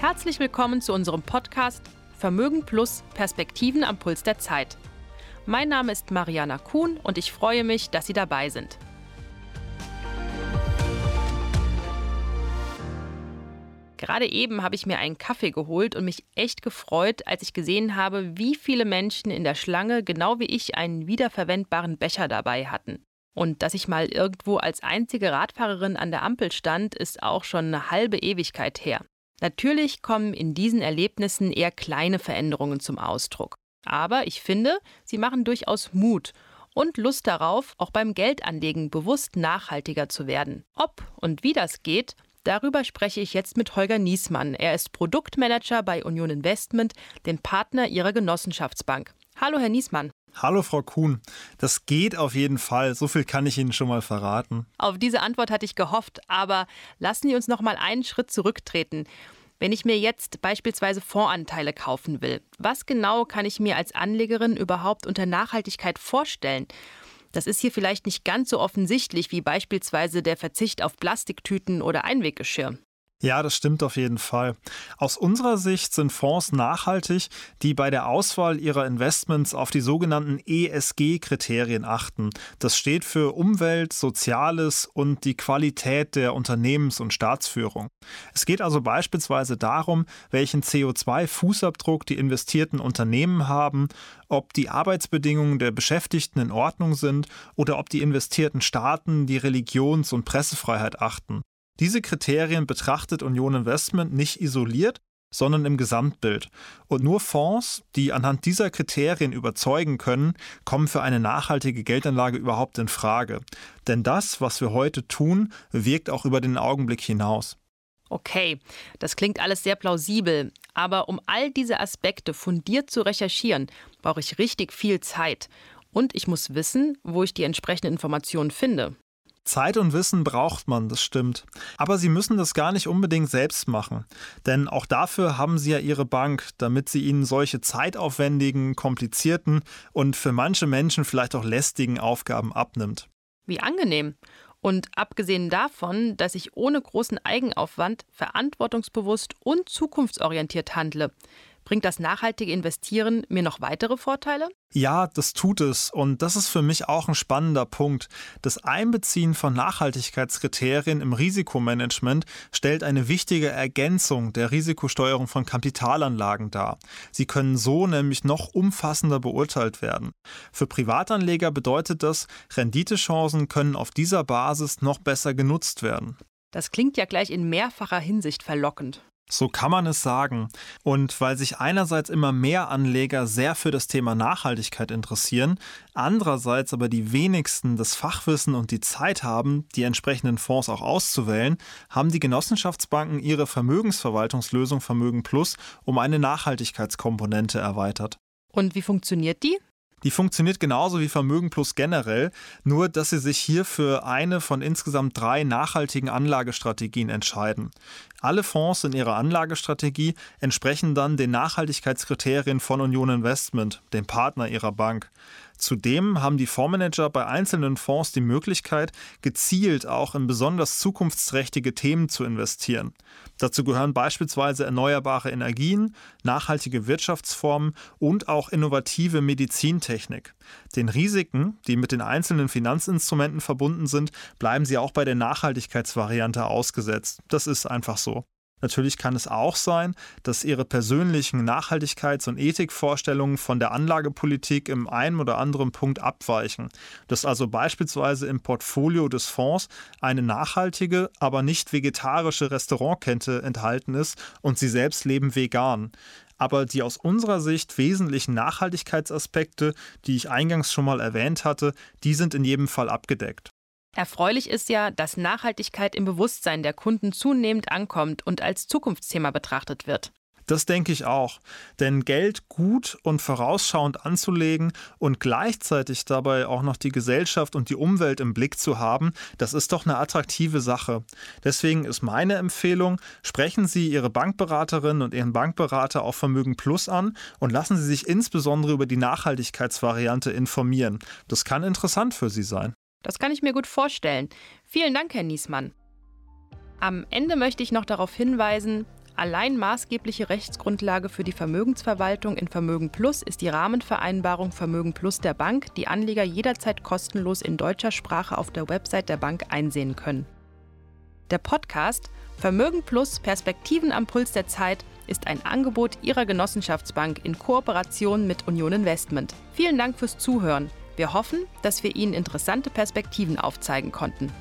Herzlich willkommen zu unserem Podcast Vermögen Plus Perspektiven am Puls der Zeit. Mein Name ist Mariana Kuhn und ich freue mich, dass Sie dabei sind. Gerade eben habe ich mir einen Kaffee geholt und mich echt gefreut, als ich gesehen habe, wie viele Menschen in der Schlange genau wie ich einen wiederverwendbaren Becher dabei hatten. Und dass ich mal irgendwo als einzige Radfahrerin an der Ampel stand, ist auch schon eine halbe Ewigkeit her. Natürlich kommen in diesen Erlebnissen eher kleine Veränderungen zum Ausdruck. Aber ich finde, sie machen durchaus Mut und Lust darauf, auch beim Geldanlegen bewusst nachhaltiger zu werden. Ob und wie das geht, Darüber spreche ich jetzt mit Holger Niesmann. Er ist Produktmanager bei Union Investment, dem Partner ihrer Genossenschaftsbank. Hallo, Herr Niesmann. Hallo, Frau Kuhn. Das geht auf jeden Fall. So viel kann ich Ihnen schon mal verraten. Auf diese Antwort hatte ich gehofft, aber lassen Sie uns noch mal einen Schritt zurücktreten. Wenn ich mir jetzt beispielsweise Fondsanteile kaufen will, was genau kann ich mir als Anlegerin überhaupt unter Nachhaltigkeit vorstellen? Das ist hier vielleicht nicht ganz so offensichtlich wie beispielsweise der Verzicht auf Plastiktüten oder Einweggeschirr. Ja, das stimmt auf jeden Fall. Aus unserer Sicht sind Fonds nachhaltig, die bei der Auswahl ihrer Investments auf die sogenannten ESG-Kriterien achten. Das steht für Umwelt, Soziales und die Qualität der Unternehmens- und Staatsführung. Es geht also beispielsweise darum, welchen CO2-Fußabdruck die investierten Unternehmen haben, ob die Arbeitsbedingungen der Beschäftigten in Ordnung sind oder ob die investierten Staaten die Religions- und Pressefreiheit achten. Diese Kriterien betrachtet Union Investment nicht isoliert, sondern im Gesamtbild. Und nur Fonds, die anhand dieser Kriterien überzeugen können, kommen für eine nachhaltige Geldanlage überhaupt in Frage. Denn das, was wir heute tun, wirkt auch über den Augenblick hinaus. Okay, das klingt alles sehr plausibel, aber um all diese Aspekte fundiert zu recherchieren, brauche ich richtig viel Zeit. Und ich muss wissen, wo ich die entsprechenden Informationen finde. Zeit und Wissen braucht man, das stimmt. Aber Sie müssen das gar nicht unbedingt selbst machen. Denn auch dafür haben Sie ja Ihre Bank, damit sie Ihnen solche zeitaufwendigen, komplizierten und für manche Menschen vielleicht auch lästigen Aufgaben abnimmt. Wie angenehm. Und abgesehen davon, dass ich ohne großen Eigenaufwand verantwortungsbewusst und zukunftsorientiert handle, Bringt das nachhaltige Investieren mir noch weitere Vorteile? Ja, das tut es. Und das ist für mich auch ein spannender Punkt. Das Einbeziehen von Nachhaltigkeitskriterien im Risikomanagement stellt eine wichtige Ergänzung der Risikosteuerung von Kapitalanlagen dar. Sie können so nämlich noch umfassender beurteilt werden. Für Privatanleger bedeutet das, Renditechancen können auf dieser Basis noch besser genutzt werden. Das klingt ja gleich in mehrfacher Hinsicht verlockend. So kann man es sagen. Und weil sich einerseits immer mehr Anleger sehr für das Thema Nachhaltigkeit interessieren, andererseits aber die wenigsten das Fachwissen und die Zeit haben, die entsprechenden Fonds auch auszuwählen, haben die Genossenschaftsbanken ihre Vermögensverwaltungslösung Vermögen Plus um eine Nachhaltigkeitskomponente erweitert. Und wie funktioniert die? Die funktioniert genauso wie Vermögen Plus generell, nur dass sie sich hier für eine von insgesamt drei nachhaltigen Anlagestrategien entscheiden. Alle Fonds in ihrer Anlagestrategie entsprechen dann den Nachhaltigkeitskriterien von Union Investment, dem Partner ihrer Bank. Zudem haben die Fondsmanager bei einzelnen Fonds die Möglichkeit, gezielt auch in besonders zukunftsträchtige Themen zu investieren. Dazu gehören beispielsweise erneuerbare Energien, nachhaltige Wirtschaftsformen und auch innovative Medizintechnik. Den Risiken, die mit den einzelnen Finanzinstrumenten verbunden sind, bleiben sie auch bei der Nachhaltigkeitsvariante ausgesetzt. Das ist einfach so. Natürlich kann es auch sein, dass Ihre persönlichen Nachhaltigkeits- und Ethikvorstellungen von der Anlagepolitik im einen oder anderen Punkt abweichen. Dass also beispielsweise im Portfolio des Fonds eine nachhaltige, aber nicht vegetarische Restaurantkette enthalten ist und Sie selbst leben vegan. Aber die aus unserer Sicht wesentlichen Nachhaltigkeitsaspekte, die ich eingangs schon mal erwähnt hatte, die sind in jedem Fall abgedeckt. Erfreulich ist ja, dass Nachhaltigkeit im Bewusstsein der Kunden zunehmend ankommt und als Zukunftsthema betrachtet wird. Das denke ich auch. Denn Geld gut und vorausschauend anzulegen und gleichzeitig dabei auch noch die Gesellschaft und die Umwelt im Blick zu haben, das ist doch eine attraktive Sache. Deswegen ist meine Empfehlung, sprechen Sie Ihre Bankberaterin und Ihren Bankberater auf Vermögen Plus an und lassen Sie sich insbesondere über die Nachhaltigkeitsvariante informieren. Das kann interessant für Sie sein. Das kann ich mir gut vorstellen. Vielen Dank, Herr Niesmann. Am Ende möchte ich noch darauf hinweisen, Allein maßgebliche Rechtsgrundlage für die Vermögensverwaltung in Vermögen Plus ist die Rahmenvereinbarung Vermögen Plus der Bank, die Anleger jederzeit kostenlos in deutscher Sprache auf der Website der Bank einsehen können. Der Podcast Vermögen Plus Perspektiven am Puls der Zeit ist ein Angebot Ihrer Genossenschaftsbank in Kooperation mit Union Investment. Vielen Dank fürs Zuhören. Wir hoffen, dass wir Ihnen interessante Perspektiven aufzeigen konnten.